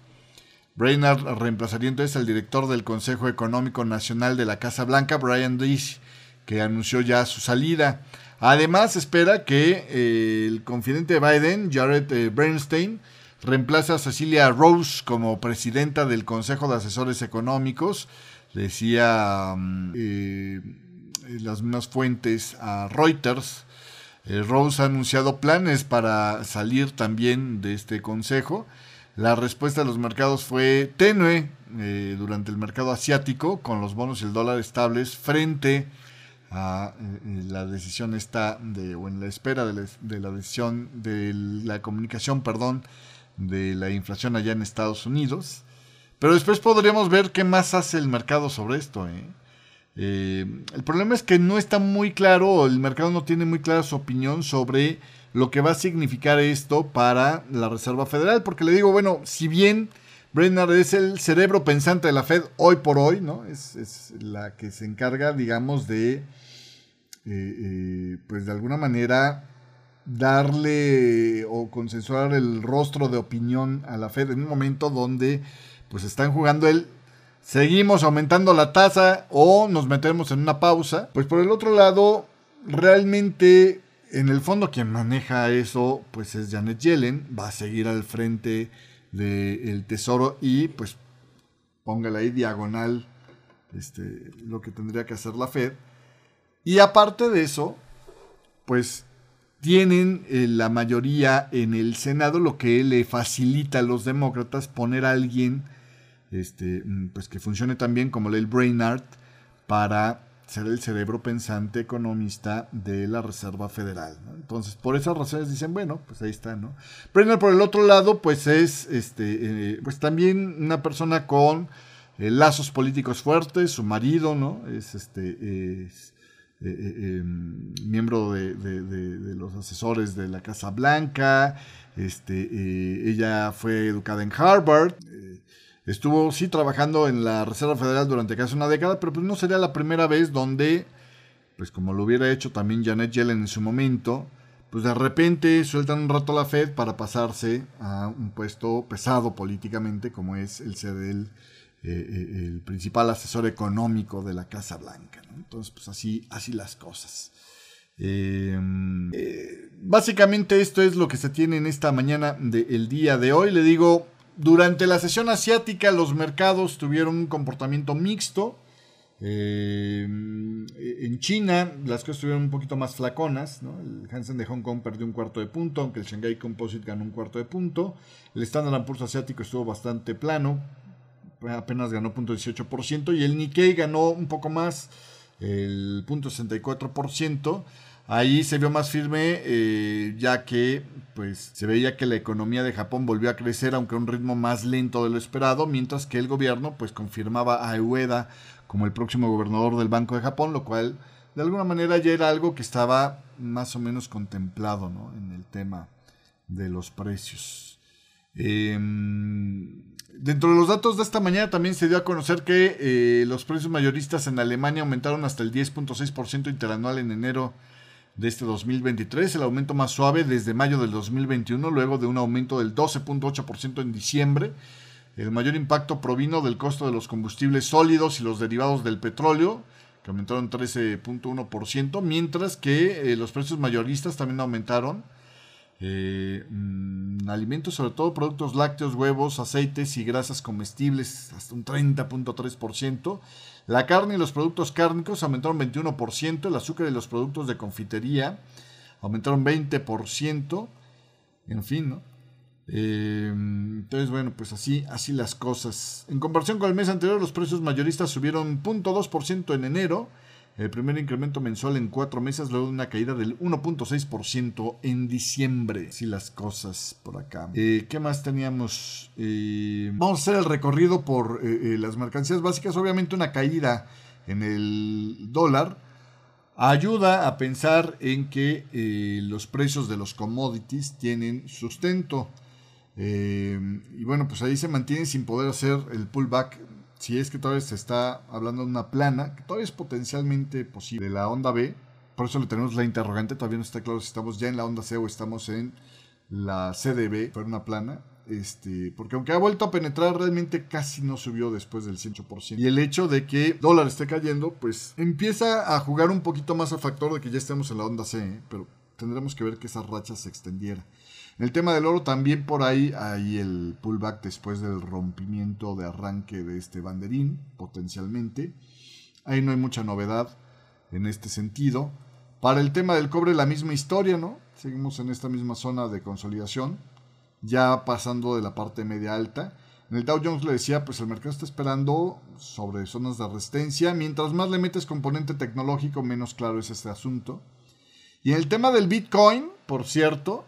Brainard reemplazaría entonces al director del Consejo Económico Nacional de la Casa Blanca, Brian Dees, que anunció ya su salida. Además, espera que eh, el confidente de Biden, Jared Bernstein, reemplace a Cecilia Rose como presidenta del Consejo de Asesores Económicos. Decía mm, eh, las mismas fuentes a Reuters, eh, Rose ha anunciado planes para salir también de este consejo. La respuesta de los mercados fue tenue eh, durante el mercado asiático, con los bonos y el dólar estables frente a la decisión esta, de, o en la espera de la, de la, decisión de la comunicación, perdón, de la inflación allá en Estados Unidos. Pero después podríamos ver qué más hace el mercado sobre esto. ¿eh? Eh, el problema es que no está muy claro, el mercado no tiene muy clara su opinión sobre lo que va a significar esto para la Reserva Federal, porque le digo, bueno, si bien Brenner es el cerebro pensante de la Fed hoy por hoy, ¿no? Es, la que se encarga, digamos, de, eh, eh, pues de alguna manera, darle o consensuar el rostro de opinión a la Fed en un momento donde pues están jugando el seguimos aumentando la tasa o nos metemos en una pausa. Pues por el otro lado, realmente en el fondo quien maneja eso pues es Janet Yellen, va a seguir al frente del Tesoro y pues póngale ahí diagonal este, lo que tendría que hacer la Fed. Y aparte de eso, pues tienen eh, la mayoría en el Senado, lo que le facilita a los demócratas poner a alguien este, mm, pues que funcione también como el Brainard para ser el cerebro pensante economista de la Reserva Federal. Entonces, por esas razones dicen, bueno, pues ahí está, ¿no? Brainard, por el otro lado, pues es este, eh, pues también una persona con eh, lazos políticos fuertes, su marido, ¿no? Es este, eh, em, miembro de, de, los asesores de la Casa Blanca, este, ella fue educada en Harvard, Estuvo, sí, trabajando en la Reserva Federal durante casi una década, pero pues no sería la primera vez donde, pues como lo hubiera hecho también Janet Yellen en su momento, pues de repente sueltan un rato la Fed para pasarse a un puesto pesado políticamente, como es el ser el, eh, eh, principal asesor económico de la Casa Blanca. Entonces, pues así, así las cosas. Em, eh, básicamente esto es lo que se tiene en esta mañana del día de hoy. Le digo, durante la sesión asiática los mercados tuvieron un comportamiento mixto. Eh, en China las cosas estuvieron un poquito más flaconas. ¿no? El Hansen de Hong Kong perdió un cuarto de punto, aunque el Shanghai Composite ganó un cuarto de punto. El Standard Poor's asiático estuvo bastante plano, apenas ganó 0.18%. Y el Nikkei ganó un poco más, el 0.64%. Ahí se vio más firme, eh, ya que pues, se veía que la economía de Japón volvió a crecer, aunque a un ritmo más lento de lo esperado, mientras que el gobierno pues, confirmaba a Ueda como el próximo gobernador del Banco de Japón, lo cual de alguna manera ya era algo que estaba más o menos contemplado en el tema de los precios. Em, dentro de los datos de esta mañana también se dio a conocer que eh, los precios mayoristas en Alemania aumentaron hasta el 10.6% interanual en enero de este 2023, el aumento más suave desde mayo del 2021, luego de un aumento del 12.8% en diciembre. El mayor impacto provino del costo de los combustibles sólidos y los derivados del petróleo, que aumentaron 13.1%, mientras que eh, los precios mayoristas también aumentaron. Eh, mm, alimentos, sobre todo productos lácteos, huevos, aceites y grasas comestibles, hasta un 30.3%. La carne y los productos cárnicos aumentaron 21%, el azúcar y los productos de confitería aumentaron 20%, en fin, ¿no? Eh, entonces, bueno, pues así, así las cosas. En comparación con el mes anterior, los precios mayoristas subieron 0.2% en enero, el primer incremento mensual en cuatro meses, luego de una caída del 1.6% en diciembre. Así las cosas por acá. Eh, ¿Qué más teníamos? Eh, vamos a hacer el recorrido por las mercancías básicas. Obviamente una caída en el dólar ayuda a pensar en que los precios de los commodities tienen sustento. Eh, y bueno, pues ahí se mantiene sin poder hacer el pullback. Si es que todavía se está hablando de una plana, que todavía es potencialmente posible, de la onda B. Por eso le tenemos la interrogante. Todavía no está claro si estamos ya en la onda C o estamos en la CDB, fue una plana. Este, porque aunque ha vuelto a penetrar, realmente casi no subió después del 100%. Y el hecho de que dólar esté cayendo, pues empieza a jugar un poquito más a factor de que ya estemos en la onda C, ¿eh? pero tendremos que ver que esa racha se extendiera. En el tema del oro también por ahí hay el pullback después del rompimiento de arranque de este banderín, potencialmente. Ahí no hay mucha novedad en este sentido. Para el tema del cobre la misma historia, ¿no? Seguimos en esta misma zona de consolidación, ya pasando de la parte media alta. En el Dow Jones le decía, pues el mercado está esperando sobre zonas de resistencia. Mientras más le metes componente tecnológico, menos claro es este asunto. Y en el tema del Bitcoin, por cierto,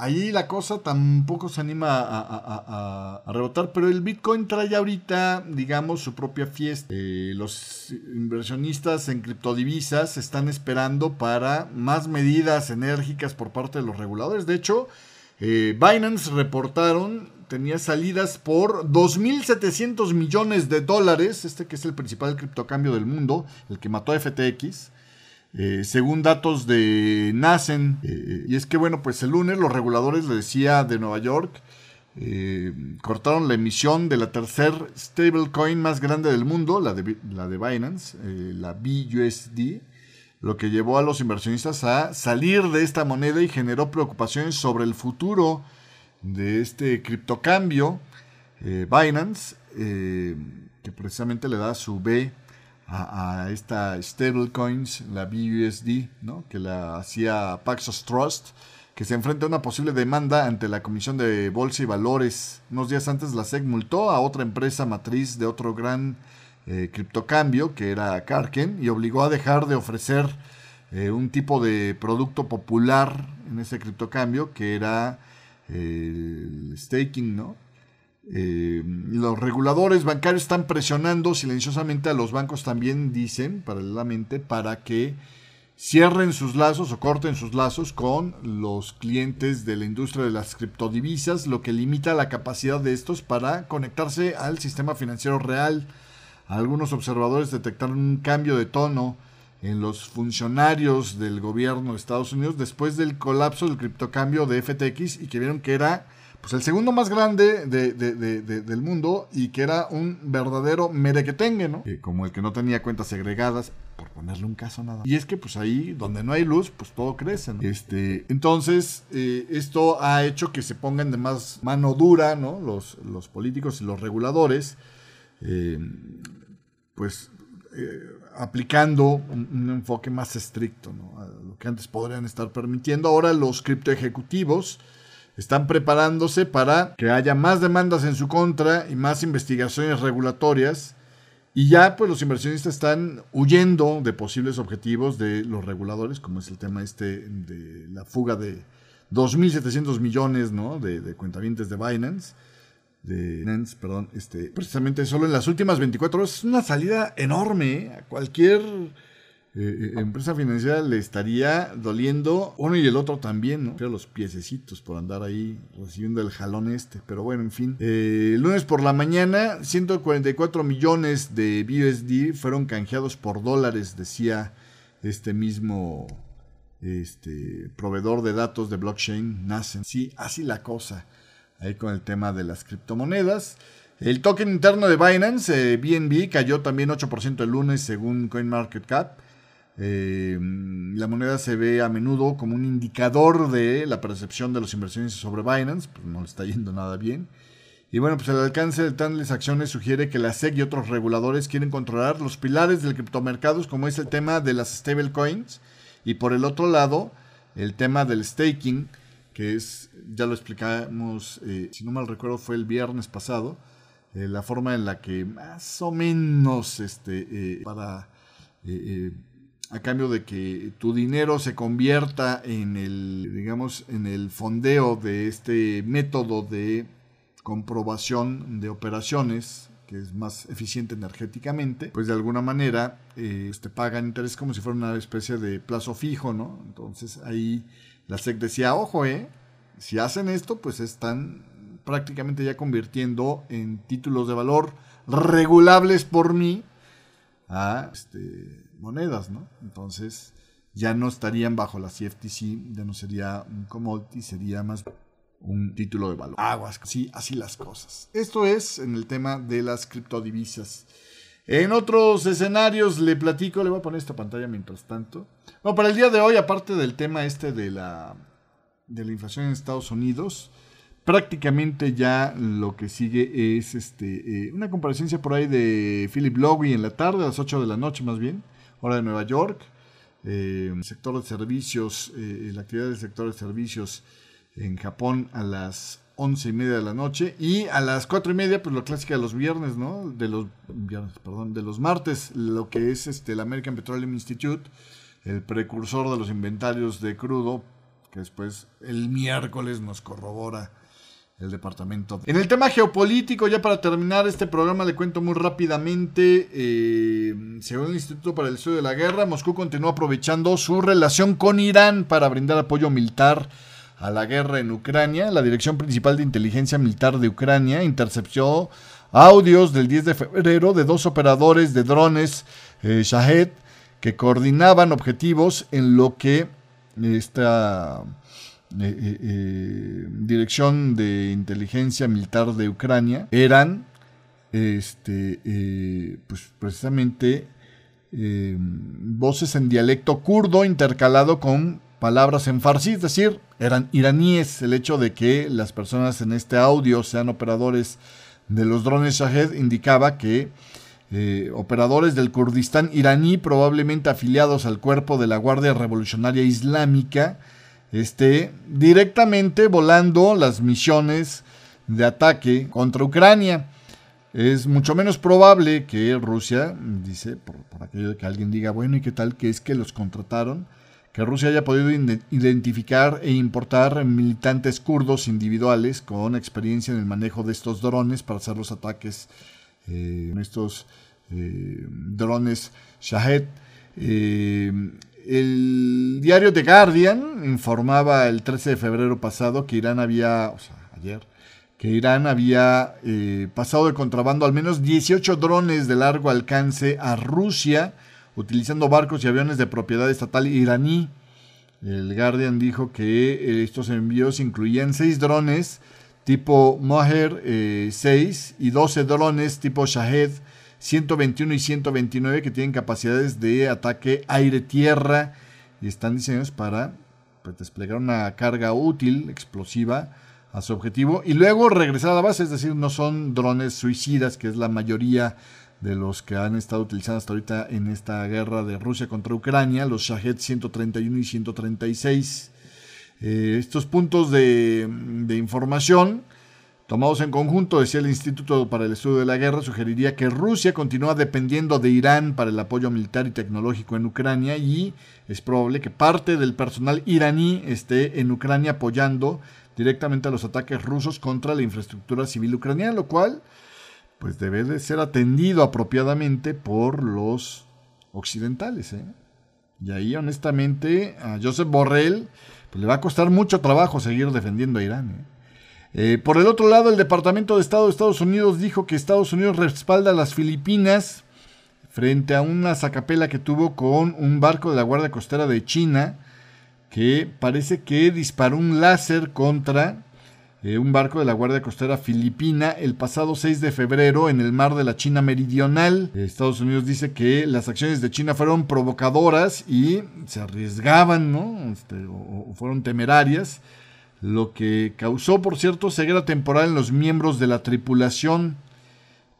Ahí la cosa tampoco se anima a, rebotar, pero el Bitcoin trae ahorita, digamos, su propia fiesta. Eh, los inversionistas en criptodivisas están esperando para más medidas enérgicas por parte de los reguladores. De hecho, eh, Binance reportaron, tenía salidas por 2.700 millones de dólares, este que es el principal criptocambio del mundo, el que mató a FTX. Eh, según datos de Nacen, eh, y es que bueno, pues el lunes los reguladores, le decía de Nueva York, eh, cortaron la emisión de la tercer stablecoin más grande del mundo, la de, la de Binance, la BUSD, lo que llevó a los inversionistas a salir de esta moneda y generó preocupaciones sobre el futuro de este criptocambio. Binance, que precisamente le da su B a, esta stablecoins, la BUSD, ¿no? que la hacía Paxos Trust, que se enfrenta a una posible demanda ante la Comisión de Bolsa y Valores. Unos días antes la SEC multó a otra empresa matriz de otro gran eh, criptocambio, que era Karken, y obligó a dejar de ofrecer eh, un tipo de producto popular en ese criptocambio, que era eh, el staking, ¿no? Eh, los reguladores bancarios están presionando silenciosamente a los bancos también, dicen, paralelamente, para que cierren sus lazos o corten sus lazos con los clientes de la industria de las criptodivisas, lo que limita la capacidad de estos para conectarse al sistema financiero real. Algunos observadores detectaron un cambio de tono en los funcionarios del gobierno de Estados Unidos después del colapso del criptocambio de FTX y que vieron que era pues el segundo más grande del mundo y que era un verdadero merequetengue, ¿no? como el que no tenía cuentas segregadas, por ponerle un caso nada. Y es que pues ahí donde no hay luz, pues todo crece, ¿no? Este, entonces, eh, esto ha hecho que se pongan de más mano dura, ¿no? Los, los políticos y los reguladores, eh, pues eh, aplicando un, enfoque más estricto a lo que antes podrían estar permitiendo. Ahora los cripto ejecutivos están preparándose para que haya más demandas en su contra y más investigaciones regulatorias. Y ya pues los inversionistas están huyendo de posibles objetivos de los reguladores, como es el tema este de la fuga de 2.700 millones ¿no? de, de cuentavientes de Binance de Binance, perdón, este, precisamente solo en las últimas 24 horas es una salida enorme ¿eh? a cualquier eh, eh, empresa financiera le estaría doliendo uno y el otro también, ¿no? Los piececitos por andar ahí recibiendo el jalón este. Pero bueno, en fin. el lunes por la mañana, 144 millones de BUSD fueron canjeados por dólares, decía este mismo este, proveedor de datos de blockchain, Nascent. Sí, así la cosa. Ahí con el tema de las criptomonedas. El token interno de Binance, BNB, cayó también 8% el lunes según CoinMarketCap. Eh, la moneda se ve a menudo como un indicador de la percepción de los inversionistas sobre Binance, pues no le está yendo nada bien. Y bueno, pues el alcance de tales acciones sugiere que la SEC y otros reguladores quieren controlar los pilares del criptomercado, como es el tema de las stablecoins, y por el otro lado, el tema del staking, que es, ya lo explicamos, eh, si no mal recuerdo, fue el viernes pasado, eh, la forma en la que más o menos este, para a cambio de que tu dinero se convierta en el, digamos, en el fondeo de este método de comprobación de operaciones, que es más eficiente energéticamente, pues de alguna manera eh, te pagan interés como si fuera una especie de plazo fijo, ¿no? Entonces ahí la SEC decía, ojo, ¿eh? Si hacen esto, pues están prácticamente ya convirtiendo en títulos de valor regulables por mí a este, monedas, ¿no? Entonces ya no estarían bajo la CFTC, ya no sería un commodity, sería más un título de valor. Aguas, sí, así las cosas. Esto es en el tema de las criptodivisas. En otros escenarios le platico, le voy a poner esta pantalla mientras tanto. Bueno, para el día de hoy, aparte del tema este de la, de la inflación en Estados Unidos, prácticamente ya lo que sigue es este, eh, una comparecencia por ahí de Philip Lowy en la tarde, a las 8 de la noche más bien, hora de Nueva York. Eh, sector de servicios, eh, la actividad del sector de servicios en Japón a las 11 y media de la noche y a las 4 y media, pues lo clásica de los viernes, ¿no? De los viernes, perdón, de los martes, lo que es este, el American Petroleum Institute, el precursor de los inventarios de crudo, que después el miércoles nos corrobora el departamento. En el tema geopolítico, ya para terminar este programa, le cuento muy rápidamente. Eh, según el Instituto para el Estudio de la Guerra, Moscú continúa aprovechando su relación con Irán para brindar apoyo militar a la guerra en Ucrania. La Dirección Principal de Inteligencia Militar de Ucrania interceptó audios del 10 de febrero de dos operadores de drones eh, Shahed que coordinaban objetivos en lo que esta eh, eh, eh, Dirección de Inteligencia Militar de Ucrania eran este, pues precisamente voces en dialecto kurdo intercalado con palabras en farsi, es decir, eran iraníes. El hecho de que las personas en este audio sean operadores de los drones Shahed indicaba que operadores del Kurdistán iraní, probablemente afiliados al cuerpo de la Guardia Revolucionaria Islámica, esté directamente volando las misiones de ataque contra Ucrania. Es mucho menos probable que Rusia, dice, por, aquello de que alguien diga, bueno, ¿y qué tal que es que los contrataron? Que Rusia haya podido identificar e importar militantes kurdos individuales con experiencia en el manejo de estos drones para hacer los ataques eh, estos eh, drones Shahed. Eh, el diario The Guardian informaba el 13 de febrero pasado que Irán había, o sea, ayer, que Irán había eh, pasado de contrabando al menos 18 drones de largo alcance a Rusia, utilizando barcos y aviones de propiedad estatal iraní. El Guardian dijo que eh, estos envíos incluían 6 drones tipo Moher 6 eh, y 12 drones tipo Shahed 121 y 129 que tienen capacidades de ataque aire-tierra y están diseñados para pues, desplegar una carga útil, explosiva, a su objetivo y luego regresar a la base, es decir, no son drones suicidas, que es la mayoría de los que han estado utilizando hasta ahorita en esta guerra de Rusia contra Ucrania, los Shahed 131 y 136. Eh, estos puntos de, de información Tomados en conjunto, decía el Instituto para el Estudio de la Guerra, sugeriría que Rusia continúa dependiendo de Irán para el apoyo militar y tecnológico en Ucrania y es probable que parte del personal iraní esté en Ucrania apoyando directamente a los ataques rusos contra la infraestructura civil ucraniana, lo cual pues debe de ser atendido apropiadamente por los occidentales. ¿eh? Y ahí honestamente a Joseph Borrell pues, le va a costar mucho trabajo seguir defendiendo a Irán. ¿eh? Eh, por el otro lado, el Departamento de Estado de Estados Unidos dijo que Estados Unidos respalda a las Filipinas frente a una sacapela que tuvo con un barco de la Guardia Costera de China que parece que disparó un láser contra eh, un barco de la Guardia Costera filipina el pasado 6 de febrero en el mar de la China Meridional. Estados Unidos dice que las acciones de China fueron provocadoras y se arriesgaban, ¿no? Este, o fueron temerarias lo que causó, por cierto, ceguera temporal en los miembros de la tripulación.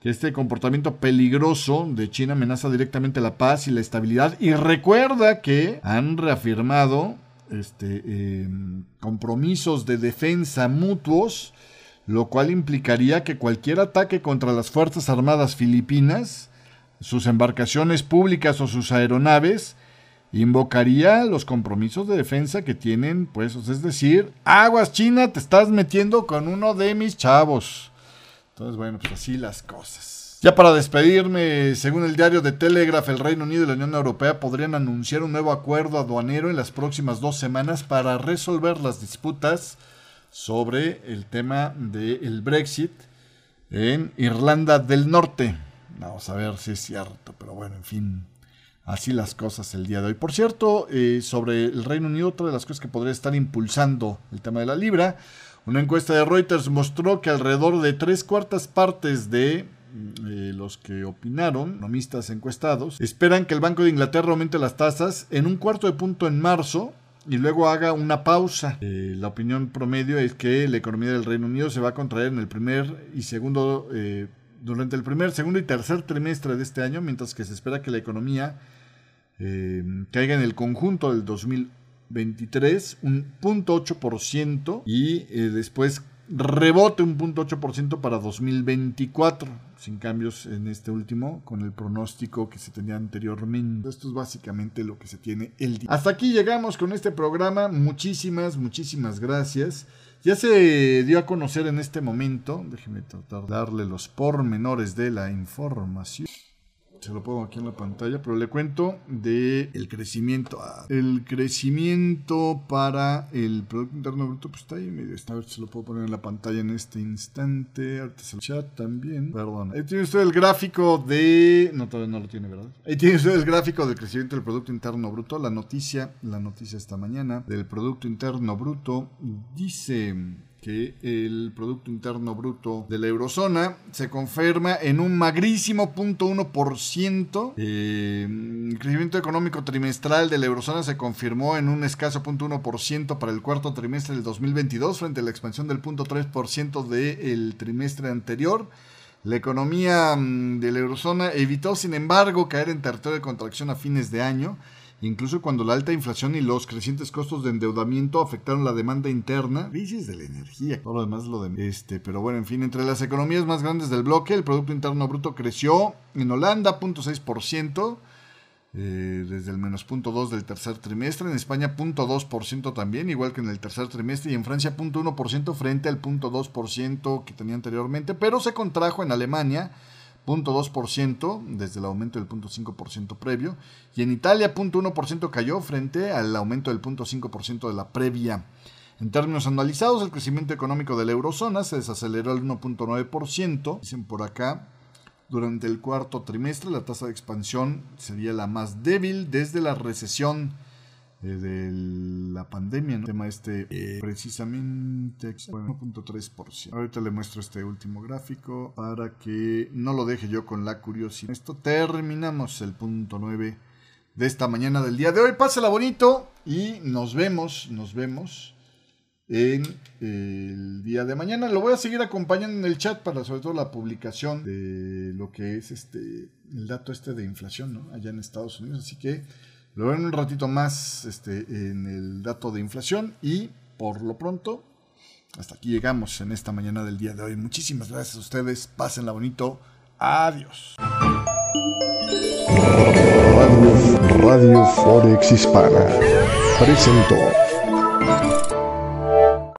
Que este comportamiento peligroso de China amenaza directamente la paz y la estabilidad. Y recuerda que han reafirmado este, em, compromisos de defensa mutuos, lo cual implicaría que cualquier ataque contra las Fuerzas Armadas Filipinas, sus embarcaciones públicas o sus aeronaves, invocaría los compromisos de defensa que tienen, pues, es decir, aguas China, te estás metiendo con uno de mis chavos. Entonces, bueno, pues así las cosas. Ya para despedirme, según el diario de Telegraph, el Reino Unido y la Unión Europea podrían anunciar un nuevo acuerdo aduanero en las próximas dos semanas para resolver las disputas sobre el tema del Brexit en Irlanda del Norte. Vamos a ver si es cierto, pero bueno, en fin, así las cosas el día de hoy. Por cierto, eh, sobre el Reino Unido, otra de las cosas que podría estar impulsando el tema de la libra, una encuesta de Reuters mostró que alrededor de tres cuartas partes de eh, los que opinaron, economistas encuestados, esperan que el Banco de Inglaterra aumente las tasas en un cuarto de punto en marzo y luego haga una pausa. Eh, la opinión promedio es que la economía del Reino Unido se va a contraer en el primer y segundo, durante el primer, segundo y tercer trimestre de este año, mientras que se espera que la economía eh, caiga en el conjunto del 2023 un 0.8% y eh, después rebote un 0.8% para 2024, sin cambios en este último, con el pronóstico que se tenía anteriormente. Esto es básicamente lo que se tiene el día. Hasta aquí llegamos con este programa. Muchísimas, muchísimas gracias. Ya se dio a conocer en este momento, déjeme tratar de darle los pormenores de la información se lo pongo aquí en la pantalla, pero le cuento de el crecimiento. Ah, el crecimiento para el Producto Interno Bruto, pues está ahí medio. A ver si se lo puedo poner en la pantalla en este instante. Ahorita se lo chat también. Perdón. Ahí tiene usted el gráfico de. No, todavía no lo tiene, ¿verdad? Ahí tiene usted el gráfico del crecimiento del Producto Interno Bruto. La noticia, la noticia esta mañana del Producto Interno Bruto dice que el Producto Interno Bruto de la eurozona se confirma en un magrísimo 0.1%. Eh, el crecimiento económico trimestral de la eurozona se confirmó en un escaso 0.1% para el cuarto trimestre del 2022 frente a la expansión del 0.3% del trimestre anterior. La economía mm, de la eurozona evitó, sin embargo, caer en territorio de contracción a fines de año incluso cuando la alta inflación y los crecientes costos de endeudamiento afectaron la demanda interna, crisis de la energía, todo lo demás lo de este, pero bueno, en fin, entre las economías más grandes del bloque, el producto interno bruto creció en Holanda 0.6%, eh, desde el menos 0.2 del tercer trimestre, en España 0.2% también, igual que en el tercer trimestre, y en Francia 0.1% frente al 0.2% que tenía anteriormente, pero se contrajo en Alemania 0.2% desde el aumento del 0.5% previo y en Italia 0.1% cayó frente al aumento del 0.5% de la previa. En términos anualizados, el crecimiento económico de la eurozona se desaceleró al 1.9%. Dicen por acá, durante el cuarto trimestre la tasa de expansión sería la más débil desde la recesión eh, de la pandemia, ¿no? El tema este eh, precisamente 1.3%. Ahorita le muestro este último gráfico para que no lo deje yo con la curiosidad. Esto terminamos el punto 9 de esta mañana del día de hoy. Pásala bonito y nos vemos, nos vemos en el día de mañana. Lo voy a seguir acompañando en el chat para sobre todo la publicación de lo que es este el dato este de inflación, ¿no? Allá en Estados Unidos. Así que lo verán un ratito más este, en el dato de inflación y por lo pronto hasta aquí llegamos en esta mañana del día de hoy. Muchísimas gracias a ustedes. Pásenla bonito. Adiós. Radio, Forex Hispana presentó.